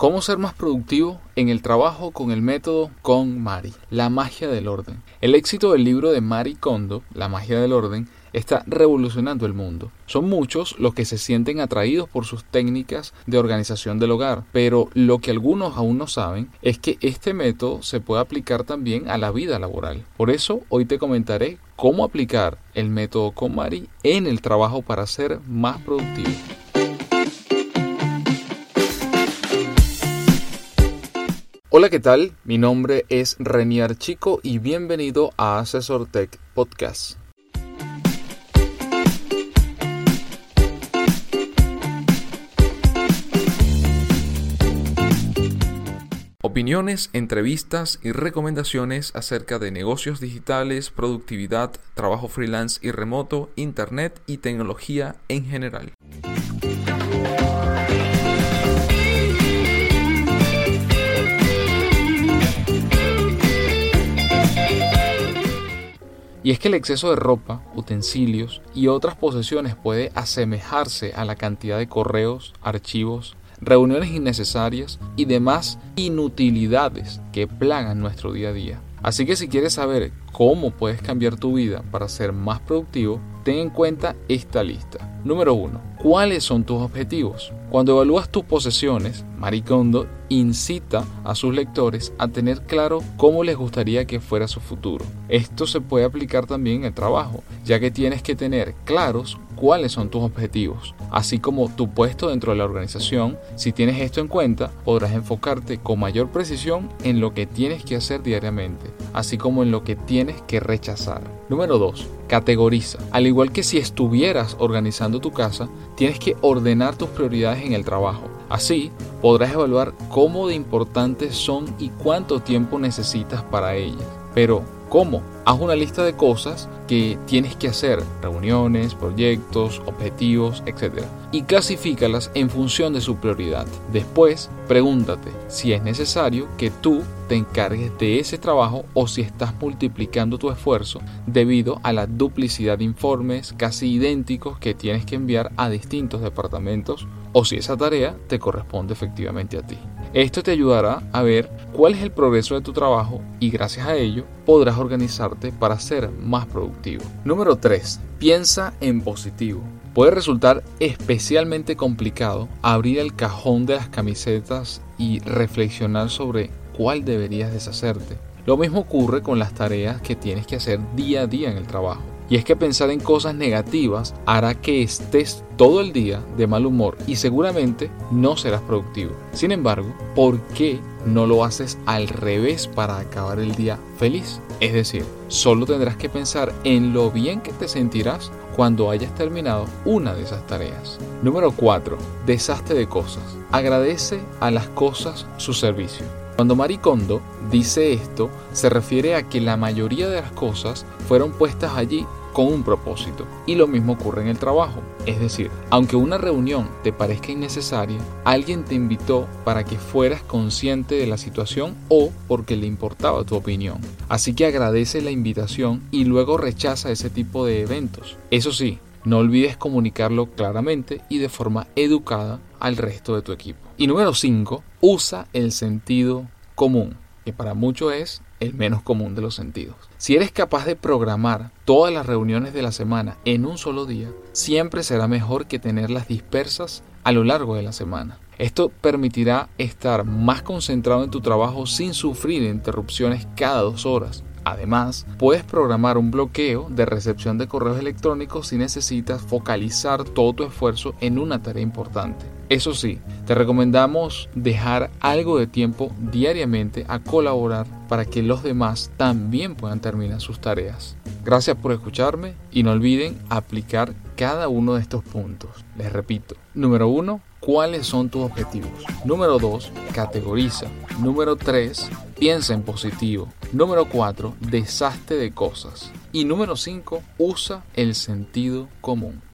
¿Cómo ser más productivo en el trabajo con el método con Mari? La magia del orden. El éxito del libro de Mari Kondo, La magia del orden, está revolucionando el mundo. Son muchos los que se sienten atraídos por sus técnicas de organización del hogar, pero lo que algunos aún no saben es que este método se puede aplicar también a la vida laboral. Por eso hoy te comentaré cómo aplicar el método con Mari en el trabajo para ser más productivo. Hola, ¿qué tal? Mi nombre es Renier Chico y bienvenido a Asesor Tech Podcast. Opiniones, entrevistas y recomendaciones acerca de negocios digitales, productividad, trabajo freelance y remoto, internet y tecnología en general. Y es que el exceso de ropa, utensilios y otras posesiones puede asemejarse a la cantidad de correos, archivos, reuniones innecesarias y demás inutilidades que plagan nuestro día a día. Así que si quieres saber cómo puedes cambiar tu vida para ser más productivo, ten en cuenta esta lista. Número 1. ¿Cuáles son tus objetivos? Cuando evalúas tus posesiones, Maricondo incita a sus lectores a tener claro cómo les gustaría que fuera su futuro. Esto se puede aplicar también en el trabajo, ya que tienes que tener claros cuáles son tus objetivos, así como tu puesto dentro de la organización. Si tienes esto en cuenta, podrás enfocarte con mayor precisión en lo que tienes que hacer diariamente, así como en lo que tienes que rechazar. Número 2. Categoriza. Al igual que si estuvieras organizando tu casa, tienes que ordenar tus prioridades en el trabajo. Así, podrás evaluar cómo de importantes son y cuánto tiempo necesitas para ellas. Pero, ¿cómo? Haz una lista de cosas que tienes que hacer, reuniones, proyectos, objetivos, etc. Y clasifícalas en función de su prioridad. Después, pregúntate si es necesario que tú te encargues de ese trabajo o si estás multiplicando tu esfuerzo debido a la duplicidad de informes casi idénticos que tienes que enviar a distintos departamentos o si esa tarea te corresponde efectivamente a ti. Esto te ayudará a ver cuál es el progreso de tu trabajo y gracias a ello podrás organizarte para ser más productivo. Número 3. Piensa en positivo. Puede resultar especialmente complicado abrir el cajón de las camisetas y reflexionar sobre cuál deberías deshacerte. Lo mismo ocurre con las tareas que tienes que hacer día a día en el trabajo. Y es que pensar en cosas negativas hará que estés todo el día de mal humor y seguramente no serás productivo. Sin embargo, ¿por qué no lo haces al revés para acabar el día feliz? Es decir, solo tendrás que pensar en lo bien que te sentirás cuando hayas terminado una de esas tareas. Número 4. Deshazte de cosas. Agradece a las cosas su servicio. Cuando Maricondo dice esto, se refiere a que la mayoría de las cosas fueron puestas allí con un propósito. Y lo mismo ocurre en el trabajo. Es decir, aunque una reunión te parezca innecesaria, alguien te invitó para que fueras consciente de la situación o porque le importaba tu opinión. Así que agradece la invitación y luego rechaza ese tipo de eventos. Eso sí, no olvides comunicarlo claramente y de forma educada al resto de tu equipo. Y número 5, usa el sentido común, para muchos es el menos común de los sentidos. Si eres capaz de programar todas las reuniones de la semana en un solo día, siempre será mejor que tenerlas dispersas a lo largo de la semana. Esto permitirá estar más concentrado en tu trabajo sin sufrir interrupciones cada dos horas. Además, puedes programar un bloqueo de recepción de correos electrónicos si necesitas focalizar todo tu esfuerzo en una tarea importante. Eso sí, te recomendamos dejar algo de tiempo diariamente a colaborar para que los demás también puedan terminar sus tareas. Gracias por escucharme y no olviden aplicar cada uno de estos puntos. Les repito, número uno, ¿cuáles son tus objetivos? Número 2, categoriza. Número 3, piensa en positivo. Número 4, deshazte de cosas. Y número 5, usa el sentido común.